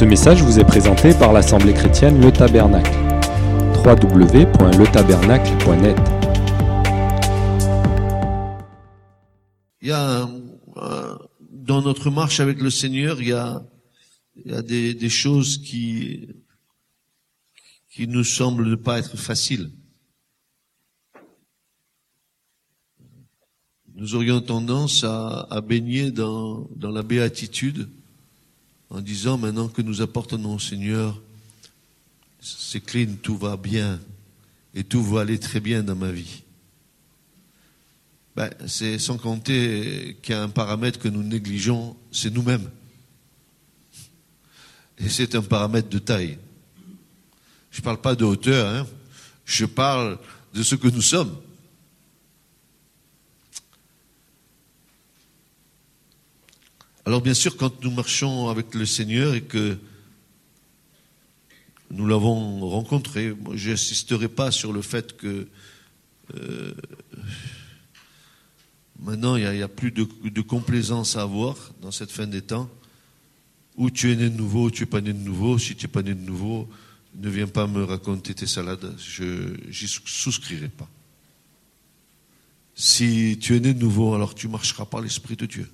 Ce message vous est présenté par l'Assemblée chrétienne Le Tabernacle. www.letabernacle.net Il y a, euh, dans notre marche avec le Seigneur, il y a, des, choses qui, qui nous semblent ne pas être faciles. Nous aurions tendance à, baigner dans la béatitude en disant maintenant que nous apportons au Seigneur, c'est clean, tout va bien et tout va aller très bien dans ma vie. Ben, c'est sans compter qu'il y a un paramètre que nous négligeons, c'est nous-mêmes. Et c'est un paramètre de taille. Je ne parle pas de hauteur, hein. je parle de ce que nous sommes. Alors bien sûr, quand nous marchons avec le Seigneur et que nous l'avons rencontré, je n'insisterai pas sur le fait que euh, maintenant il n'y a, plus de, de, complaisance à avoir dans cette fin des temps. Ou tu es né de nouveau, ou tu n'es pas né de nouveau. Si tu n'es pas né de nouveau, ne viens pas me raconter tes salades, je n'y souscrirai pas. Si tu es né de nouveau, alors tu marcheras par l'Esprit de Dieu.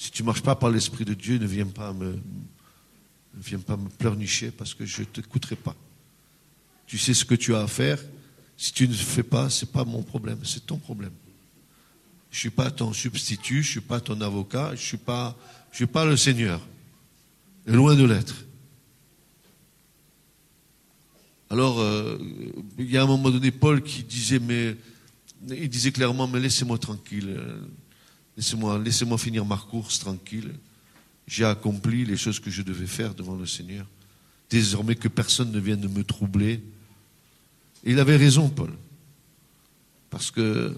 Si tu ne marches pas par l'Esprit de Dieu, ne viens pas me, ne viens pas me pleurnicher parce que je ne t'écouterai pas. Tu sais ce que tu as à faire. Si tu ne le fais pas, ce n'est pas mon problème, c'est ton problème. Je ne suis pas ton substitut, je ne suis pas ton avocat, je ne suis, pas, je suis pas le Seigneur. Et loin de l'être. Alors, euh, il y a un moment donné, Paul qui disait, mais il disait clairement, mais laissez-moi tranquille. Laissez-moi laissez finir ma course tranquille. J'ai accompli les choses que je devais faire devant le Seigneur. Désormais que personne ne vienne me troubler. Il avait raison, Paul. Parce que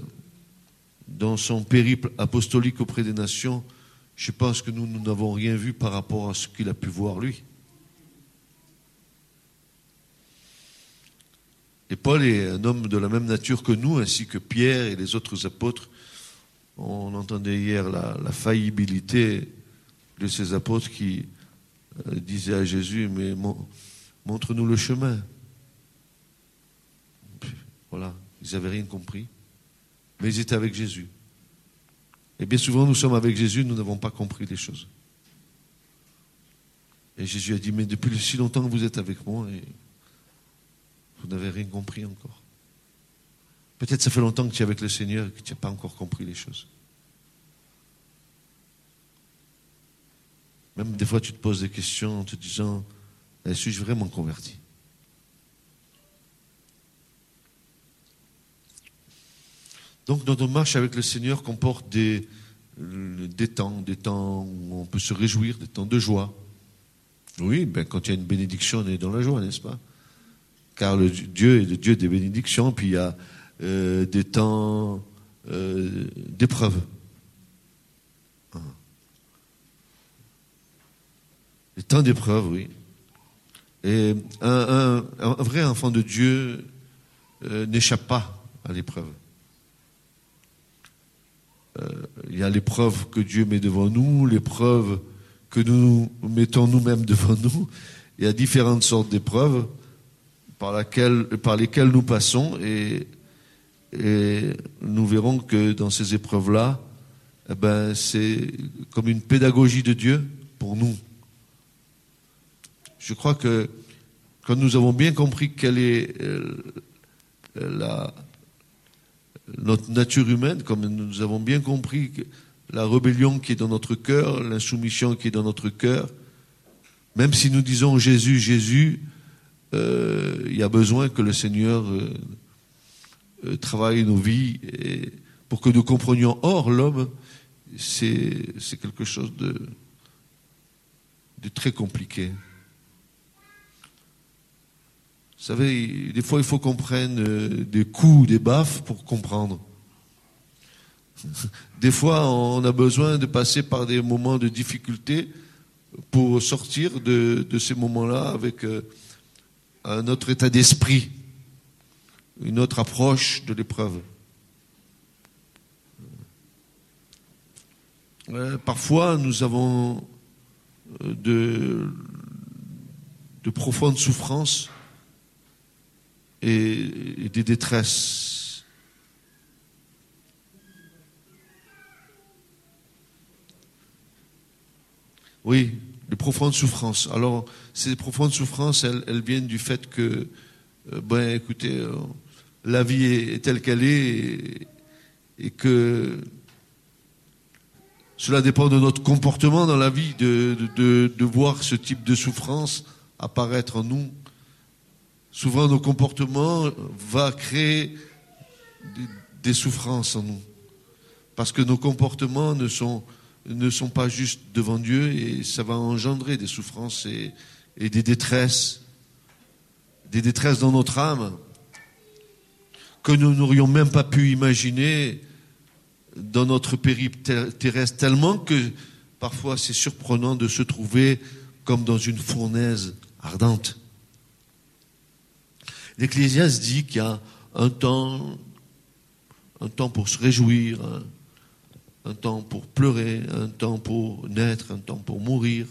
dans son périple apostolique auprès des nations, je pense que nous n'avons rien vu par rapport à ce qu'il a pu voir lui. Et Paul est un homme de la même nature que nous, ainsi que Pierre et les autres apôtres. On entendait hier la, faillibilité de ces apôtres qui euh, disaient à Jésus, mais montre-nous le chemin. Voilà, ils n'avaient rien compris, mais ils étaient avec Jésus. Et bien souvent, nous sommes avec Jésus, nous n'avons pas compris les choses. Et Jésus a dit, mais depuis si longtemps que vous êtes avec moi, vous n'avez rien compris encore. Peut-être ça fait longtemps que tu es avec le Seigneur et que tu n'as pas encore compris les choses. Même des fois, tu te poses des questions en te disant, eh, suis-je vraiment converti? Donc notre marche avec le Seigneur comporte des, des temps, des temps où on peut se réjouir, des temps de joie. Oui, ben quand il y a une bénédiction, on est dans la joie, n'est-ce pas? Car le Dieu est le Dieu des bénédictions, puis il y a euh, des temps euh, d'épreuve. Ah. Des temps d'épreuve, oui. Et un, vrai enfant de Dieu euh, n'échappe pas à l'épreuve. Euh, il y a l'épreuve que Dieu met devant nous, l'épreuve que nous mettons nous-mêmes devant nous. Il y a différentes sortes d'épreuves par, par lesquelles nous passons et et nous verrons que dans ces épreuves-là, eh ben, c'est comme une pédagogie de Dieu pour nous. Je crois que quand nous avons bien compris quelle est euh, notre nature humaine, comme nous avons bien compris la rébellion qui est dans notre cœur, l'insoumission qui est dans notre cœur, même si nous disons Jésus, Jésus, euh, il y a besoin que le Seigneur euh, euh, travailler nos vies et pour que nous comprenions. Or, l'homme, c'est quelque chose de, de très compliqué. Vous savez, des fois, il faut qu'on prenne euh, des coups, des baffes pour comprendre. Des fois, on a besoin de passer par des moments de difficulté pour sortir de, de ces moments-là avec euh, un autre état d'esprit une autre approche de l'épreuve. Euh, parfois, nous avons euh, de, de profondes souffrances et, des détresses. Oui, de profondes souffrances. Alors, ces profondes souffrances, elles, elles viennent du fait que, euh, ben, écoutez, la vie est, telle qu'elle est et, que cela dépend de notre comportement dans la vie, de, voir ce type de souffrance apparaître en nous. Souvent, nos comportements vont créer des, souffrances en nous. Parce que nos comportements ne sont, pas juste devant Dieu et ça va engendrer des souffrances et, et des détresses, des détresses dans notre âme que nous n'aurions même pas pu imaginer dans notre périple ter- terrestre, tellement que parfois c'est surprenant de se trouver comme dans une fournaise ardente. L'Ecclésiaste dit qu'il y a un temps, un temps pour se réjouir, un, temps pour pleurer, un temps pour naître, un temps pour mourir,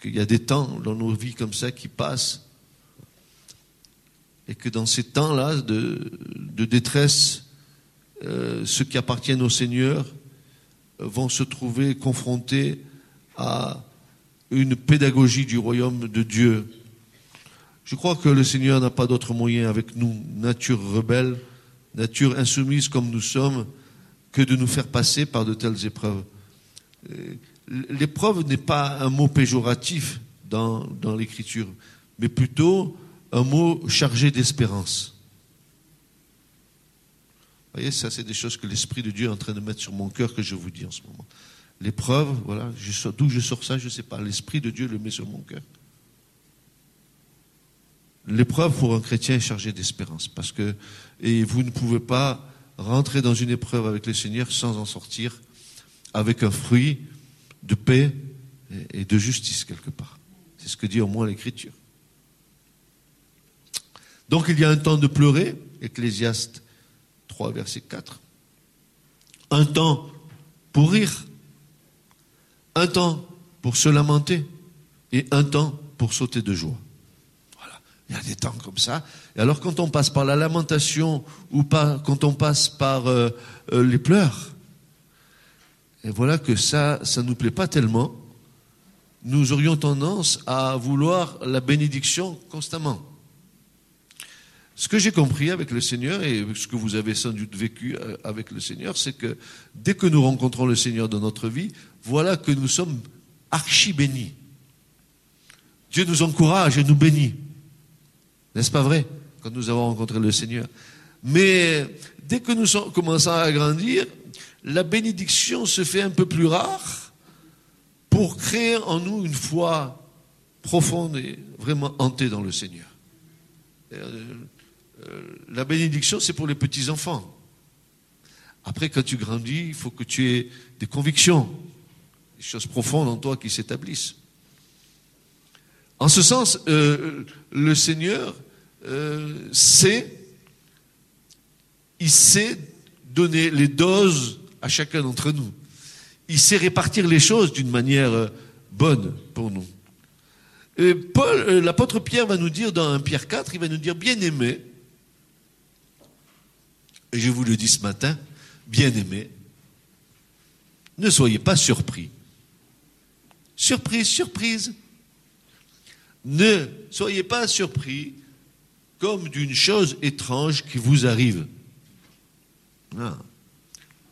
qu'il y a des temps dans nos vies comme ça qui passent, et que dans ces temps-là de, détresse, euh, ceux qui appartiennent au Seigneur euh, vont se trouver confrontés à une pédagogie du royaume de Dieu. Je crois que le Seigneur n'a pas d'autre moyen avec nous, nature rebelle, nature insoumise comme nous sommes, que de nous faire passer par de telles épreuves. Euh, L'épreuve n'est pas un mot péjoratif dans, dans l'Écriture, mais plutôt un mot chargé d'espérance. Vous voyez, ça, c'est des choses que l'Esprit de Dieu est en train de mettre sur mon cœur que je vous dis en ce moment. L'épreuve, voilà, d'où je sors ça, je ne sais pas. L'Esprit de Dieu le met sur mon cœur. L'épreuve pour un chrétien est chargée d'espérance. Parce que, et vous ne pouvez pas rentrer dans une épreuve avec le Seigneur sans en sortir avec un fruit de paix et de justice quelque part. C'est ce que dit au moins l'Écriture. Donc il y a un temps de pleurer, Ecclésiaste 3, verset 4. Un temps pour rire, un temps pour se lamenter et un temps pour sauter de joie. Voilà, il y a des temps comme ça. Et alors quand on passe par la lamentation ou quand on passe par euh, euh, les pleurs, et voilà que ça, ça nous plaît pas tellement. Nous aurions tendance à vouloir la bénédiction constamment. Ce que j'ai compris avec le Seigneur et ce que vous avez sans doute vécu euh, avec le Seigneur, c'est que dès que nous rencontrons le Seigneur dans notre vie, voilà que nous sommes archi bénis. Dieu nous encourage et nous bénit. N'est-ce pas vrai Quand nous avons rencontré le Seigneur? Mais dès que nous commençons à grandir, la bénédiction se fait un peu plus rare pour créer en nous une foi profonde et vraiment hantée dans le Seigneur. Euh, la bénédiction, c'est pour les petits-enfants. Après, quand tu grandis, il faut que tu aies des convictions, des choses profondes en toi qui s'établissent. En ce sens, euh, le Seigneur euh, sait, il sait donner les doses à chacun d'entre nous. Il sait répartir les choses d'une manière bonne pour nous. Et Paul, l'apôtre Pierre va nous dire dans 1 Pierre 4, il va nous dire bien aimé, et je vous le dis ce matin, bien aimé, ne soyez pas surpris. Surprise, surprise. Ne soyez pas surpris comme d'une chose étrange qui vous arrive. Non.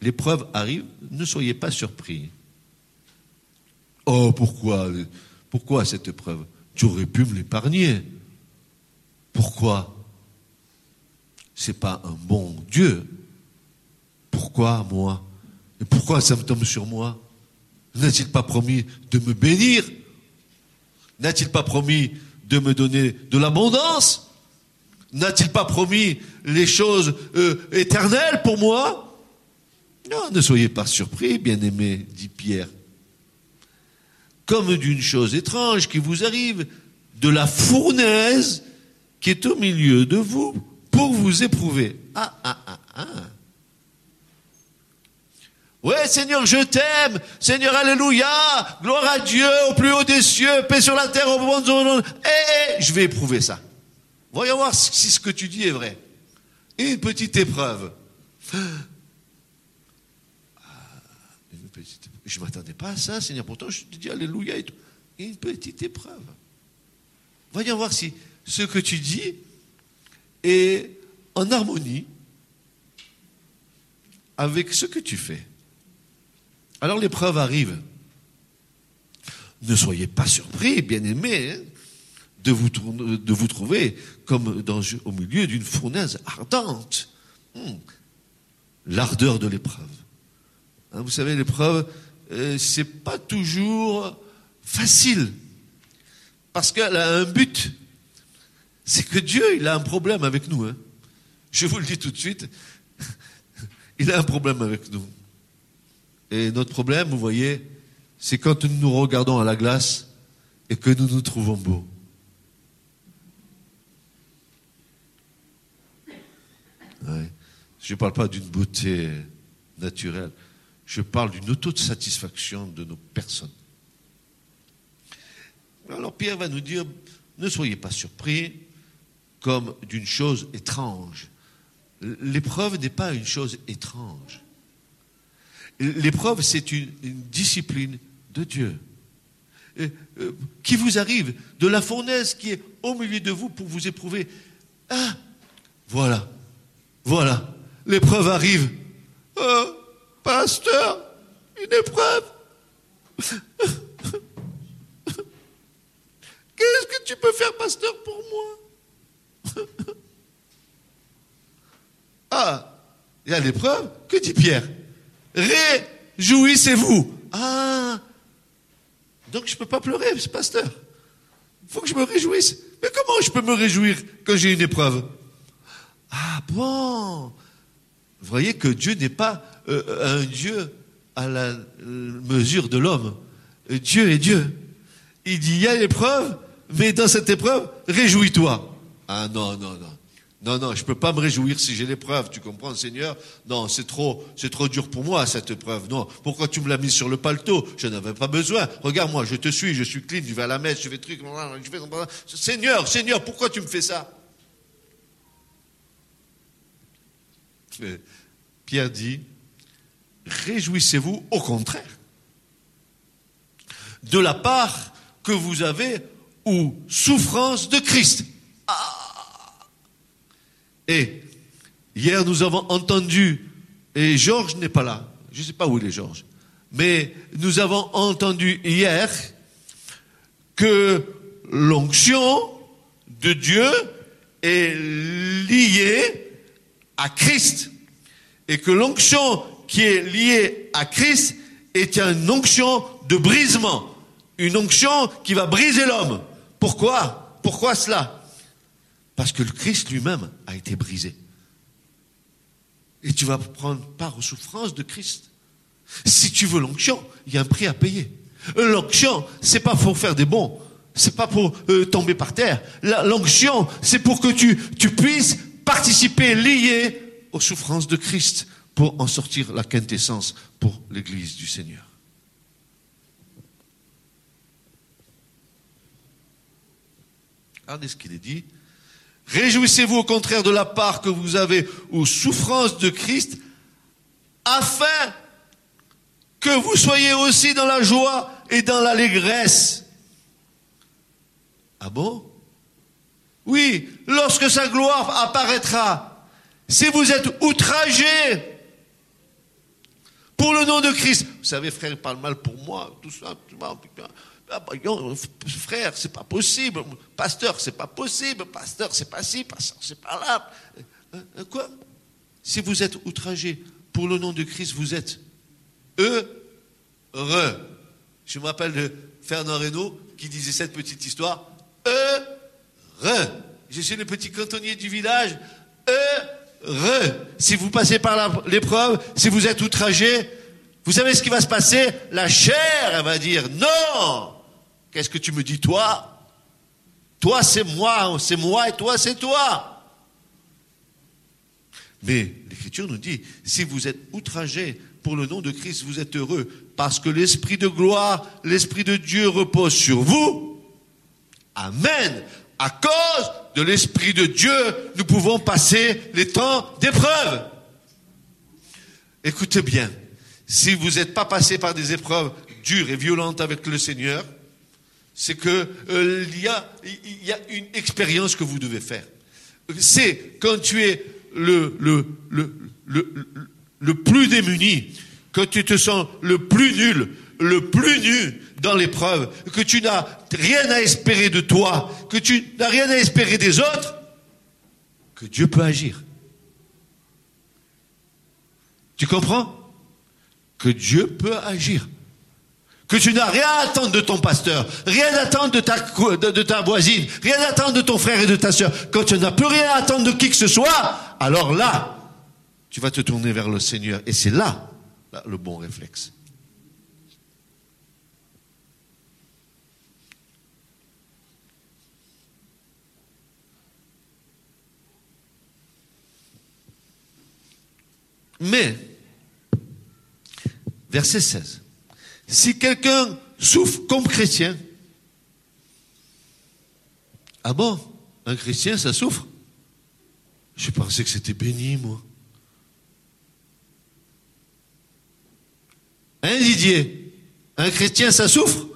L'épreuve arrive, ne soyez pas surpris. Oh, pourquoi Pourquoi cette épreuve? Tu aurais pu me l'épargner. Pourquoi? C'est pas un bon Dieu. Pourquoi moi? Et pourquoi ça me tombe sur moi? N'a-t-il pas promis de me bénir? N'a-t-il pas promis de me donner de l'abondance? N'a-t-il pas promis les choses euh, éternelles pour moi? Non, ne soyez pas surpris, bien-aimé, dit Pierre. Comme d'une chose étrange qui vous arrive, de la fournaise qui est au milieu de vous pour vous éprouver. Ah, ah, ah, ah. Ouais, Seigneur, je t'aime. Seigneur, alléluia. Gloire à Dieu au plus haut des cieux. Paix sur la terre au de... Eh, eh, je vais éprouver ça. Voyons voir si ce que tu dis est vrai. Une petite épreuve. Ah, une petite... Je ne m'attendais pas à ça, Seigneur. Pourtant, je te dis alléluia et tout. Une petite épreuve. Voyons voir si ce que tu dis est en harmonie avec ce que tu fais. Alors l'épreuve arrive. Ne soyez pas surpris, bien-aimés, hein, de, vous, trouver comme au milieu d'une fournaise ardente. Hmm. L'ardeur de l'épreuve. Hein, vous savez, l'épreuve, euh, c'est pas toujours facile. Parce qu'elle a un but. C'est que Dieu, il a un problème avec nous. Hein. Je vous le dis tout de suite. Il a un problème avec nous. Et notre problème, vous voyez, c'est quand nous nous regardons à la glace et que nous nous trouvons beaux. Je ne parle pas d'une beauté naturelle, je parle d'une autosatisfaction de nos personnes. Alors Pierre va nous dire, ne soyez pas surpris comme d'une chose étrange. L'épreuve n'est pas une chose étrange. L'épreuve, c'est une, discipline de Dieu. Euh, qui vous arrive de la fournaise qui est au milieu de vous pour vous éprouver. Ah, voilà, voilà, l'épreuve arrive. Oh, pasteur, une épreuve. Qu'est-ce que tu peux faire, pasteur, pour moi? Ah, il y a l'épreuve. Que dit Pierre? Réjouissez-vous. Ah, donc je ne peux pas pleurer, ce pasteur. Il faut que je me réjouisse. Mais comment je peux me réjouir quand j'ai une épreuve? Ah bon Vous voyez que Dieu n'est pas euh, un Dieu à la mesure de l'homme. Dieu est Dieu. Il dit, il y a l'épreuve, mais dans cette épreuve, réjouis-toi. Ah non, non, non. Non, non, je ne peux pas me réjouir si j'ai l'épreuve, tu comprends, Seigneur? Non, c'est trop, c'est trop dur pour moi, cette épreuve. Non, pourquoi tu me l'as mis sur le paletot? Je n'avais pas besoin. Regarde-moi, je te suis, je suis clean, je vais à la messe, je fais truc, je fais... Seigneur, Seigneur, pourquoi tu me fais ça? Pierre dit, réjouissez-vous au contraire. De la part que vous avez ou souffrance de Christ. Et hier, nous avons entendu, et Georges n'est pas là, je ne sais pas où il est Georges, mais nous avons entendu hier que l'onction de Dieu est liée à Christ. Et que l'onction qui est liée à Christ est une onction de brisement, une onction qui va briser l'homme. Pourquoi? Pourquoi cela? Parce que le Christ lui-même a été brisé. Et tu vas prendre part aux souffrances de Christ. Si tu veux l'onction, il y a un prix à payer. L'onction, c'est pas pour faire des bons, c'est pas pour euh, tomber par terre. L'onction, c'est pour que tu, tu puisses participer, lié aux souffrances de Christ, pour en sortir la quintessence pour l'Église du Seigneur. Regardez ce qu'il est dit. Réjouissez-vous au contraire de la part que vous avez aux souffrances de Christ, afin que vous soyez aussi dans la joie et dans l'allégresse. Ah bon? Oui, lorsque sa gloire apparaîtra, si vous êtes outragés pour le nom de Christ, vous savez, frère, il parle mal pour moi, tout ça, ah, bah, frère, c'est pas possible. Pasteur, c'est pas possible. Pasteur, c'est pas ci. Pasteur, c'est pas là. Euh, euh, quoi? Si vous êtes outragé pour le nom de Christ, vous êtes heureux. Je me rappelle de Fernand Reynaud qui disait cette petite histoire. Heureux. Je suis le petit cantonnier du village. Heureux. Si vous passez par l'épreuve, si vous êtes outragé, vous savez ce qui va se passer? La chair, elle va dire non. Qu'est-ce que tu me dis, toi? Toi, c'est moi, c'est moi, et toi, c'est toi. Mais l'Écriture nous dit, si vous êtes outragé pour le nom de Christ, vous êtes heureux, parce que l'Esprit de gloire, l'Esprit de Dieu repose sur vous. Amen. À cause de l'Esprit de Dieu, nous pouvons passer les temps d'épreuve. Écoutez bien, si vous n'êtes pas passé par des épreuves dures et violentes avec le Seigneur, c'est que euh, y a, une expérience que vous devez faire. C'est quand tu es le, le plus démuni, que tu te sens le plus nul, le plus nu dans l'épreuve, que tu n'as rien à espérer de toi, que tu n'as rien à espérer des autres, que Dieu peut agir. Tu comprends? Que Dieu peut agir. Que tu n'as rien à attendre de ton pasteur, rien à attendre de ta, voisine, rien à attendre de ton frère et de ta soeur. Quand tu n'as plus rien à attendre de qui que ce soit, alors là, tu vas te tourner vers le Seigneur. Et c'est là, là le bon réflexe. Mais, verset 16, si quelqu'un souffre comme chrétien, ah bon, un chrétien, ça souffre? Je pensais que c'était béni, moi. Hein, Didier? Un chrétien, ça souffre?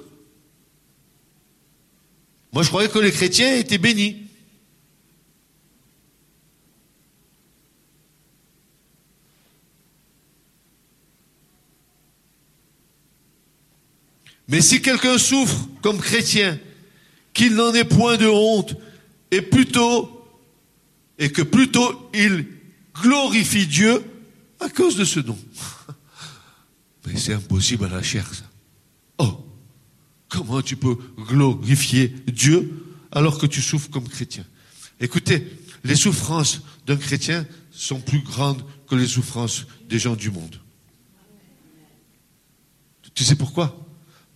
Moi, je croyais que les chrétiens étaient bénis. Mais si quelqu'un souffre comme chrétien, qu'il n'en ait point de honte, et plutôt, et que plutôt il glorifie Dieu à cause de ce nom. Mais c'est impossible à la chair, ça. Oh, comment tu peux glorifier Dieu alors que tu souffres comme chrétien? Écoutez, les souffrances d'un chrétien sont plus grandes que les souffrances des gens du monde. Tu sais pourquoi?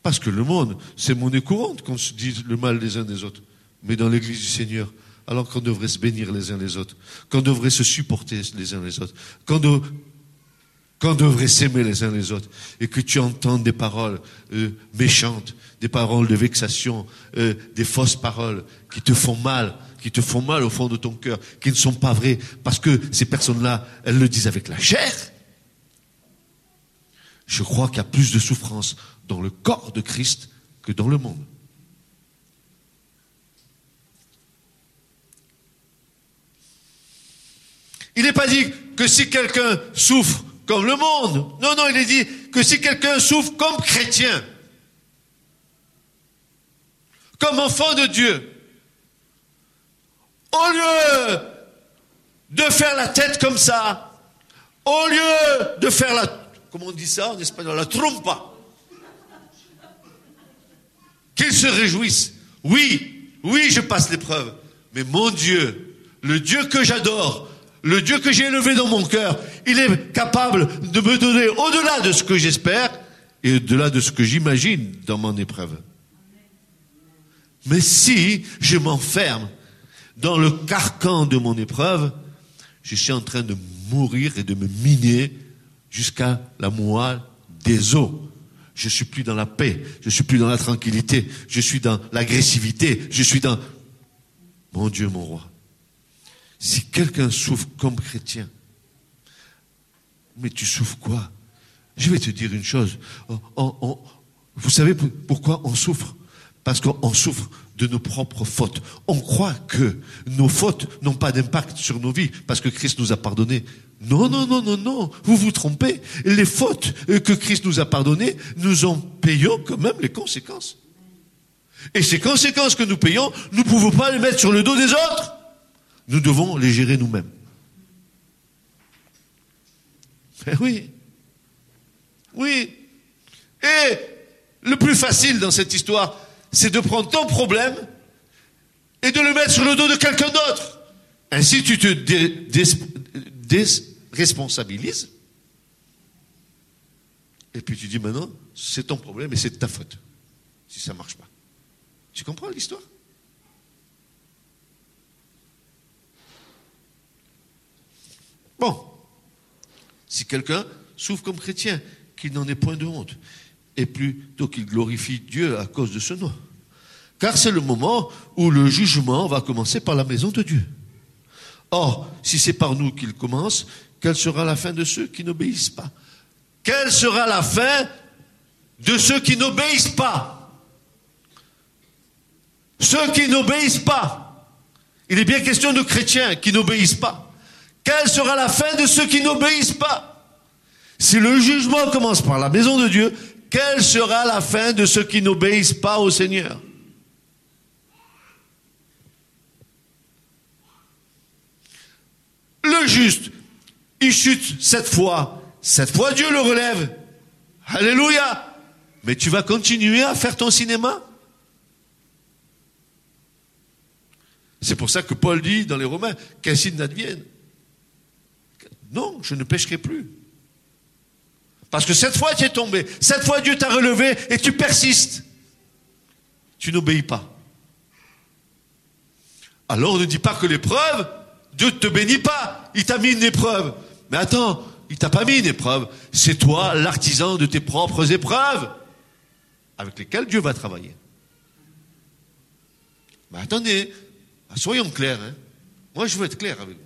Parce que le monde, c'est monnaie courante qu'on se dise le mal des uns des autres. Mais dans l'église du Seigneur, alors qu'on devrait se bénir les uns les autres, qu'on devrait se supporter les uns les autres, qu'on devrait s'aimer les uns les autres, et que tu entends des paroles euh, méchantes, des paroles de vexation, euh, des fausses paroles qui te font mal, qui te font mal au fond de ton cœur, qui ne sont pas vraies, parce que ces personnes-là, elles le disent avec la chair. Je crois qu'il y a plus de souffrance dans le corps de Christ que dans le monde. Il n'est pas dit que si quelqu'un souffre comme le monde, non, non, il est dit que si quelqu'un souffre comme chrétien, comme enfant de Dieu, au lieu de faire la tête comme ça, au lieu de faire la, comment on dit ça en espagnol, la trompa, qu'ils se réjouissent. Oui, oui, je passe l'épreuve. Mais mon Dieu, le Dieu que j'adore, le Dieu que j'ai élevé dans mon cœur, il est capable de me donner au-delà de ce que j'espère et au-delà de ce que j'imagine dans mon épreuve. Mais si je m'enferme dans le carcan de mon épreuve, je suis en train de mourir et de me miner jusqu'à la moelle des os. Je suis plus dans la paix, je suis plus dans la tranquillité, je suis dans l'agressivité, je suis dans mon Dieu, mon roi. Si quelqu'un souffre comme chrétien, mais tu souffres quoi? Je vais te dire une chose. vous savez pourquoi on souffre? Parce qu'on souffre de nos propres fautes. On croit que nos fautes n'ont pas d'impact sur nos vies parce que Christ nous a pardonné. Non, non, non, non, non, vous vous trompez. Les fautes que Christ nous a pardonnées, nous en payons quand même les conséquences. Et ces conséquences que nous payons, nous ne pouvons pas les mettre sur le dos des autres. Nous devons les gérer nous-mêmes. Eh oui. Oui. Et le plus facile dans cette histoire, c'est de prendre ton problème et de le mettre sur le dos de quelqu'un d'autre. Ainsi, tu te déresponsabilises. Et puis tu dis maintenant, c'est ton problème et c'est ta faute. Si ça ne marche pas. Tu comprends l'histoire? Bon. Si quelqu'un souffre comme chrétien, qu'il n'en ait point de honte, et plutôt qu'il glorifie Dieu à cause de ce nom. Car c'est le moment où le jugement va commencer par la maison de Dieu. Or, si c'est par nous qu'il commence, quelle sera la fin de ceux qui n'obéissent pas Quelle sera la fin de ceux qui n'obéissent pas? Ceux qui n'obéissent pas. Il est bien question de chrétiens qui n'obéissent pas. Quelle sera la fin de ceux qui n'obéissent pas? Si le jugement commence par la maison de Dieu, quelle sera la fin de ceux qui n'obéissent pas au Seigneur? Le juste, il chute cette fois. Cette fois, Dieu le relève. Alléluia. Mais tu vas continuer à faire ton cinéma? C'est pour ça que Paul dit dans les Romains, qu'ainsi n'advienne. Non, je ne pêcherai plus. Parce que cette fois tu es tombé, cette fois Dieu t'a relevé et tu persistes. Tu n'obéis pas. Alors ne dis pas que l'épreuve, Dieu ne te bénit pas. Il t'a mis une épreuve. Mais attends, il t'a pas mis une épreuve. C'est toi l'artisan de tes propres épreuves avec lesquelles Dieu va travailler. Mais attendez, soyons clairs. Hein. Moi, je veux être clair avec vous.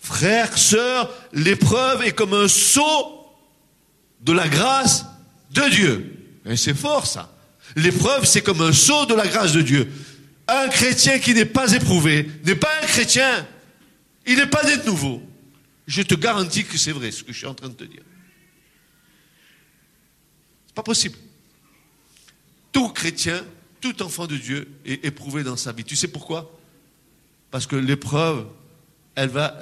Frères, sœurs, l'épreuve est comme un saut de la grâce de Dieu. C'est fort ça. L'épreuve, c'est comme un saut de la grâce de Dieu. Un chrétien qui n'est pas éprouvé n'est pas un chrétien. Il n'est pas né de nouveau. Je te garantis que c'est vrai ce que je suis en train de te dire. C'est pas possible. Tout chrétien, tout enfant de Dieu est éprouvé dans sa vie. Tu sais pourquoi? Parce que l'épreuve, elle va,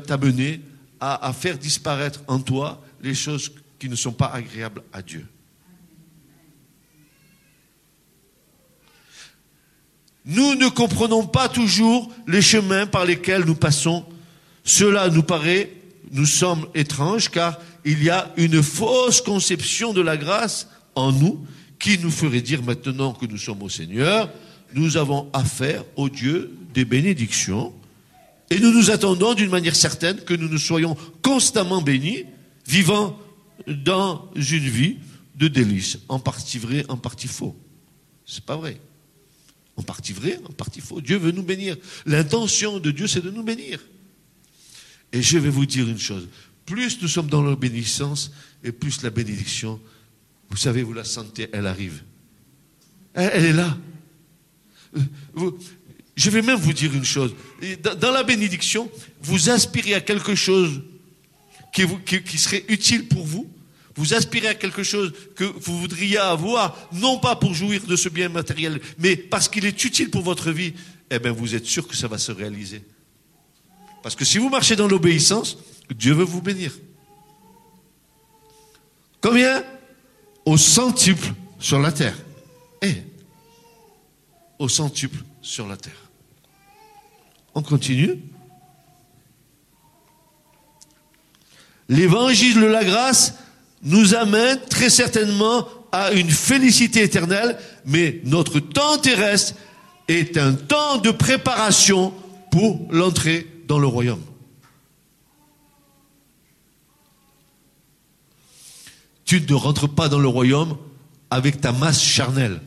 t'amener à faire disparaître en toi les choses qui ne sont pas agréables à Dieu. Nous ne comprenons pas toujours les chemins par lesquels nous passons. Cela nous paraît, nous semble étrange, car il y a une fausse conception de la grâce en nous qui nous ferait dire maintenant que nous sommes au Seigneur, nous avons affaire au Dieu des bénédictions et nous nous attendons d'une manière certaine que nous nous soyons constamment bénis, vivant dans une vie de délices, en partie vrai, en partie faux. C'est pas vrai. En partie vrai, en partie faux. Dieu veut nous bénir. L'intention de Dieu, c'est de nous bénir. Et je vais vous dire une chose. Plus nous sommes dans l'obéissance, et plus la bénédiction, vous savez, vous la sentez, elle arrive. Elle, est là. Euh, je vais même vous dire une chose. Dans la bénédiction, vous aspirez à quelque chose qui, qui serait utile pour vous, vous aspirez à quelque chose que vous voudriez avoir, non pas pour jouir de ce bien matériel, mais parce qu'il est utile pour votre vie, eh bien vous êtes sûr que ça va se réaliser. Parce que si vous marchez dans l'obéissance, Dieu veut vous bénir. Combien Au centuple sur la terre? Eh, au centuple sur la terre. On continue. L'évangile de la grâce nous amène très certainement à une félicité éternelle, mais notre temps terrestre est un temps de préparation pour l'entrée dans le royaume. Tu ne rentres pas dans le royaume avec ta masse charnelle.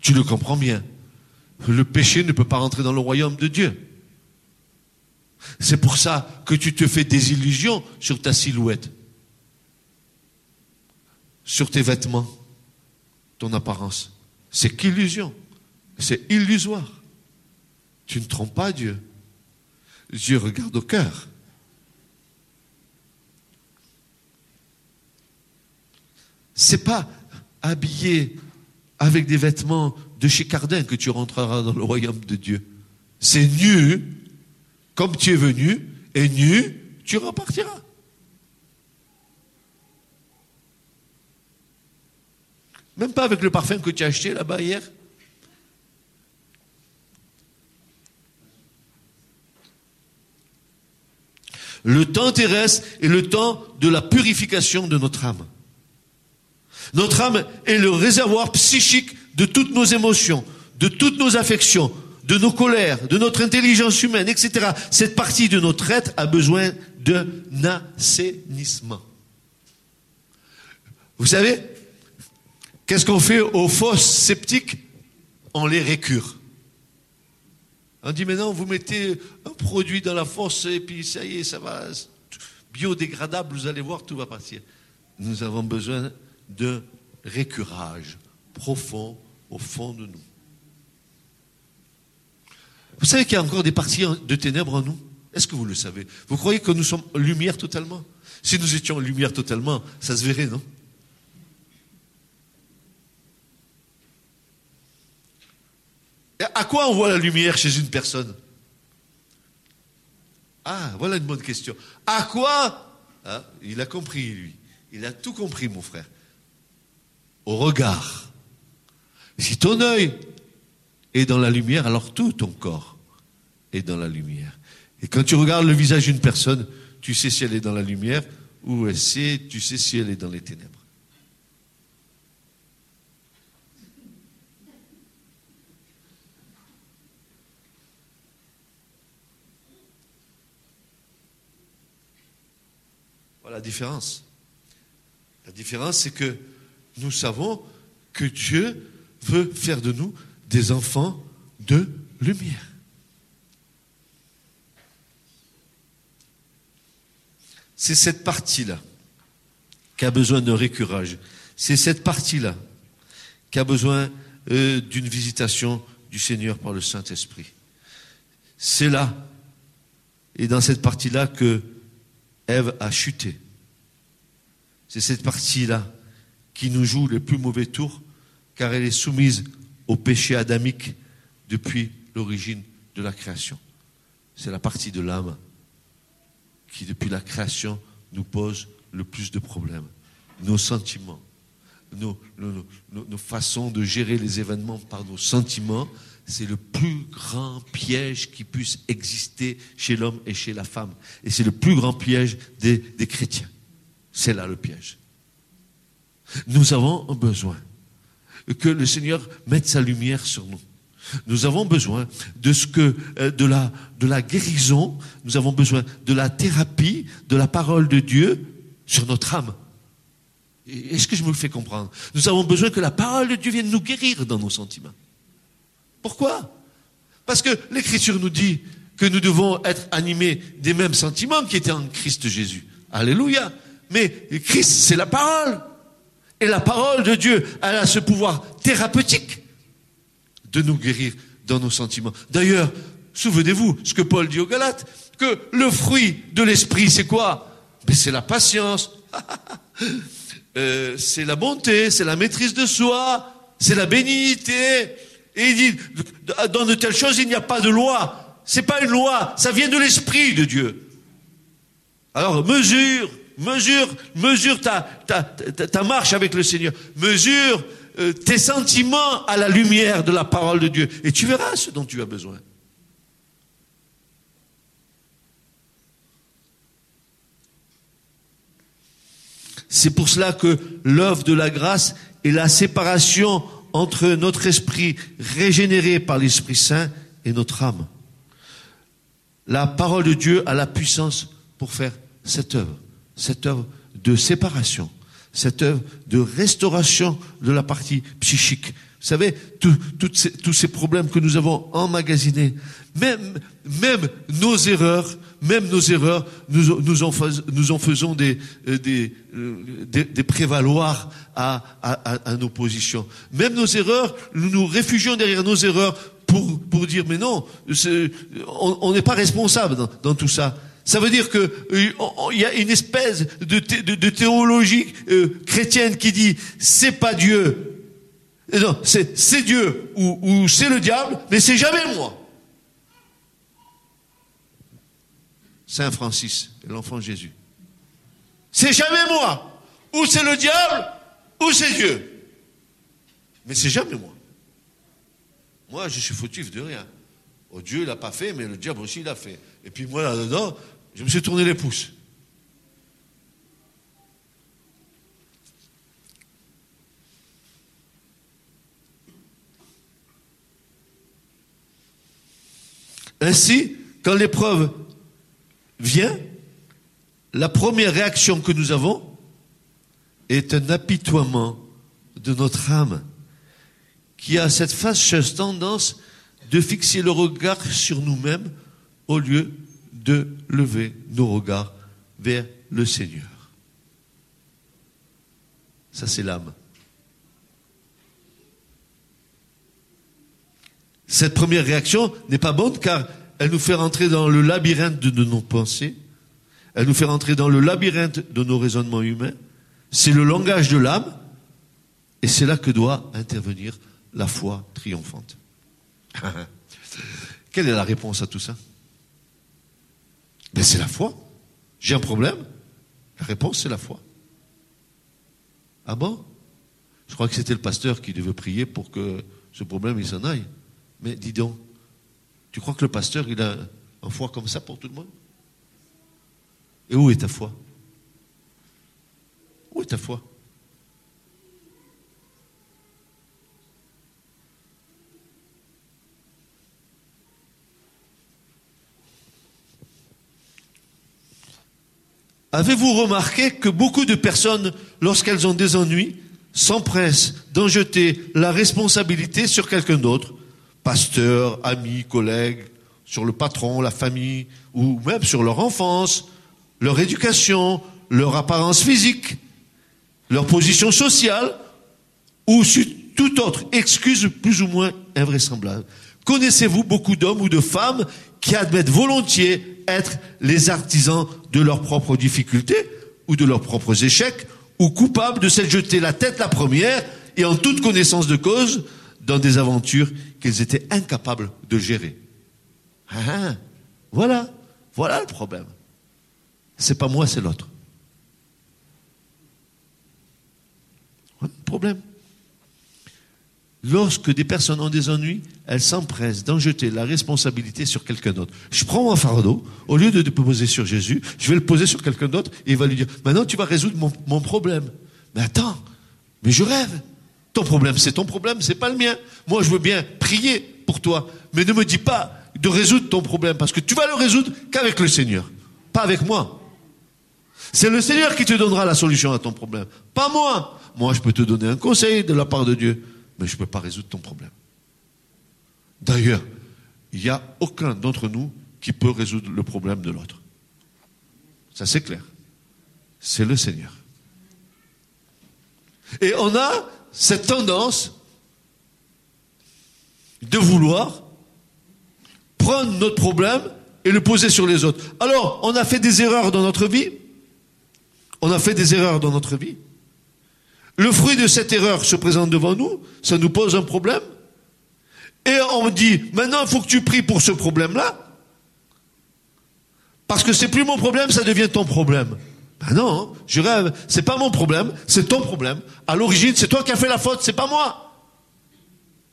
Tu le comprends bien. Le péché ne peut pas rentrer dans le royaume de Dieu. C'est pour ça que tu te fais des illusions sur ta silhouette sur tes vêtements, ton apparence. C'est qu'illusion. C'est illusoire. Tu ne trompes pas Dieu. Dieu regarde au cœur. C'est pas habillé avec des vêtements de chez Cardin que tu rentreras dans le royaume de Dieu. C'est nu, comme tu es venu, et nu, tu repartiras. Même pas avec le parfum que tu as acheté là-bas hier. Le temps terrestre est le temps de la purification de notre âme. Notre âme est le réservoir psychique de toutes nos émotions, de toutes nos affections, de nos colères, de notre intelligence humaine, etc. Cette partie de notre être a besoin d'un assainissement. Vous savez, qu'est-ce qu'on fait aux fosses sceptiques? On les récure. On dit maintenant, vous mettez un produit dans la fosse et puis ça y est, ça va, biodégradable, vous allez voir, tout va partir. Nous avons besoin d'un récurage profond au fond de nous. Vous savez qu'il y a encore des parties de ténèbres en nous? Est-ce que vous le savez? Vous croyez que nous sommes lumière totalement? Si nous étions lumière totalement, ça se verrait, non? À quoi on voit la lumière chez une personne? Ah, voilà une bonne question. À quoi ah, Il a compris, lui. Il a tout compris, mon frère. Au regard. Si ton œil est dans la lumière, alors tout ton corps est dans la lumière. Et quand tu regardes le visage d'une personne, tu sais si elle est dans la lumière ou tu sais si elle est dans les ténèbres. Voilà la différence. La différence, c'est que nous savons que Dieu veut faire de nous des enfants de lumière. C'est cette partie-là qui a besoin d'un récurage. C'est cette partie-là qui a besoin euh, d'une visitation du Seigneur par le Saint-Esprit. C'est là, et dans cette partie-là, que Ève a chuté. C'est cette partie-là qui nous joue les plus mauvais tours, car elle est soumise au péché adamique depuis l'origine de la création. C'est la partie de l'âme qui, depuis la création, nous pose le plus de problèmes. Nos sentiments, nos, nos, façons de gérer les événements par nos sentiments, c'est le plus grand piège qui puisse exister chez l'homme et chez la femme. Et c'est le plus grand piège des, chrétiens. C'est là le piège. Nous avons besoin que le Seigneur mette sa lumière sur nous. Nous avons besoin de ce que euh, de la de la guérison, nous avons besoin de la thérapie, de la parole de Dieu sur notre âme. Est-ce que je me le fais comprendre? Nous avons besoin que la parole de Dieu vienne nous guérir dans nos sentiments. Pourquoi? Parce que l'Écriture nous dit que nous devons être animés des mêmes sentiments qui étaient en Christ Jésus. Alléluia. Mais Christ, c'est la parole. Et la parole de Dieu, elle a ce pouvoir thérapeutique de nous guérir dans nos sentiments. D'ailleurs, souvenez-vous ce que Paul dit aux Galates, que le fruit de l'esprit, c'est quoi? Ben, C'est la patience, euh, c'est la bonté, c'est la maîtrise de soi, c'est la bénignité. Et il dit, dans de telles choses, il n'y a pas de loi. C'est pas une loi, ça vient de l'esprit de Dieu. Alors, mesure, mesure, mesure ta, marche avec le Seigneur. Mesure euh, tes sentiments à la lumière de la parole de Dieu. Et tu verras ce dont tu as besoin. C'est pour cela que l'œuvre de la grâce est la séparation entre notre esprit régénéré par l'Esprit Saint et notre âme. La parole de Dieu a la puissance pour faire cette œuvre, cette œuvre de séparation cette œuvre de restauration de la partie psychique. Vous savez, tous ces problèmes que nous avons emmagasinés, même, même nos erreurs, même nos erreurs, nous, en, faisons des, euh, euh, des, prévaloirs à, nos positions. Même nos erreurs, nous nous réfugions derrière nos erreurs pour, dire, mais non, on n'est pas responsable dans, tout ça. Ça veut dire que euh, y a une espèce de, théologie chrétienne qui dit c'est pas Dieu, non, c'est c'est Dieu ou, ou c'est le diable, mais c'est jamais moi. Saint Francis, l'enfant Jésus. C'est jamais moi. Ou c'est le diable, ou c'est Dieu. Mais c'est jamais moi. Moi, je suis fautif de rien. Oh, Dieu, il n'a pas fait, mais le diable aussi, il a fait. Et puis moi, là-dedans, je me suis tourné les pouces. Ainsi, quand l'épreuve vient, la première réaction que nous avons est un apitoiement de notre âme qui a cette fâcheuse tendance de fixer le regard sur nous-mêmes au lieu de lever nos regards vers le Seigneur. Ça, c'est l'âme. Cette première réaction n'est pas bonne car elle nous fait rentrer dans le labyrinthe de nos pensées, elle nous fait rentrer dans le labyrinthe de nos raisonnements humains. C'est le langage de l'âme et c'est là que doit intervenir la foi triomphante. Quelle est la réponse à tout ça? Ben, C'est la foi. J'ai un problème La réponse, c'est la foi. Ah bon? Je crois que c'était le pasteur qui devait prier pour que ce problème s'en aille. Mais dis donc, tu crois que le pasteur il a un foi comme ça pour tout le monde? Et où est ta foi? Où est ta foi? Avez-vous remarqué que beaucoup de personnes, lorsqu'elles ont des ennuis, s'empressent d'en jeter la responsabilité sur quelqu'un d'autre, pasteur, ami, collègue, sur le patron, la famille, ou même sur leur enfance, leur éducation, leur apparence physique, leur position sociale, ou sur toute autre excuse plus ou moins invraisemblable. Connaissez-vous beaucoup d'hommes ou de femmes qui admettent volontiers être les artisans de leurs propres difficultés ou de leurs propres échecs, ou coupables de s'être jetés la tête la première et en toute connaissance de cause dans des aventures qu'ils étaient incapables de gérer. Ah, ah. voilà, voilà le problème. C'est pas moi, c'est l'autre. Le problème. Lorsque des personnes ont des ennuis, elles s'empressent d'en jeter la responsabilité sur quelqu'un d'autre. Je prends mon fardeau, au lieu de le poser sur Jésus, je vais le poser sur quelqu'un d'autre et il va lui dire, maintenant tu vas résoudre mon, problème. Mais attends, mais je rêve. Ton problème, c'est ton problème, c'est pas le mien. Moi, je veux bien prier pour toi, mais ne me dis pas de résoudre ton problème, parce que tu vas le résoudre qu'avec le Seigneur, pas avec moi. C'est le Seigneur qui te donnera la solution à ton problème, pas moi. Moi, je peux te donner un conseil de la part de Dieu mais je ne peux pas résoudre ton problème. D'ailleurs, il n'y a aucun d'entre nous qui peut résoudre le problème de l'autre. Ça c'est clair. C'est le Seigneur. Et on a cette tendance de vouloir prendre notre problème et le poser sur les autres. Alors, on a fait des erreurs dans notre vie. On a fait des erreurs dans notre vie. Le fruit de cette erreur se présente devant nous, ça nous pose un problème. Et on dit, maintenant il faut que tu pries pour ce problème-là. Parce que c'est plus mon problème, ça devient ton problème. Ben non, hein, je rêve, c'est pas mon problème, c'est ton problème. À l'origine, c'est toi qui as fait la faute, c'est pas moi.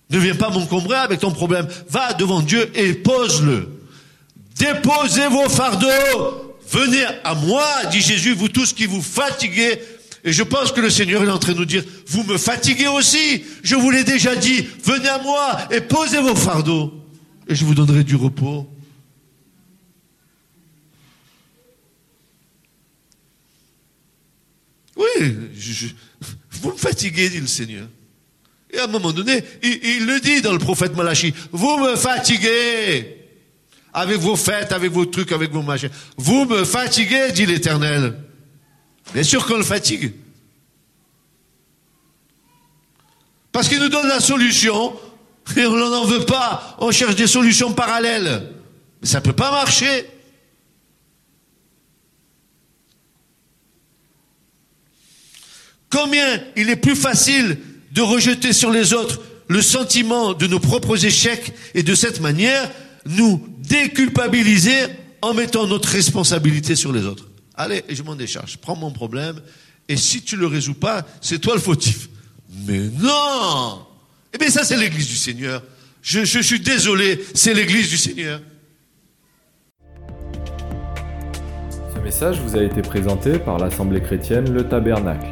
Ne viens pas m'encombrer avec ton problème. Va devant Dieu et pose-le. Déposez vos fardeaux. Venez à moi, dit Jésus, vous tous qui vous fatiguez et je pense que le Seigneur est en train de nous dire, vous me fatiguez aussi, je vous l'ai déjà dit, venez à moi et posez vos fardeaux, et je vous donnerai du repos. Oui, vous me fatiguez, dit le Seigneur. Et à un moment donné, il, il le dit dans le prophète Malachi, vous me fatiguez avec vos fêtes, avec vos trucs, avec vos machins? Vous me fatiguez, dit l'Éternel. Bien sûr qu'on le fatigue. Parce qu'il nous donne la solution et on n'en veut pas. On cherche des solutions parallèles. Mais ça ne peut pas marcher. Combien il est plus facile de rejeter sur les autres le sentiment de nos propres échecs et de cette manière nous déculpabiliser en mettant notre responsabilité sur les autres. Allez, je m'en décharge. Prends mon problème. Et si tu le résous pas, c'est toi le fautif. Mais non Eh bien, ça, c'est l'église du Seigneur. Je suis désolé, c'est l'église du Seigneur. Ce message vous a été présenté par l'Assemblée chrétienne Le Tabernacle.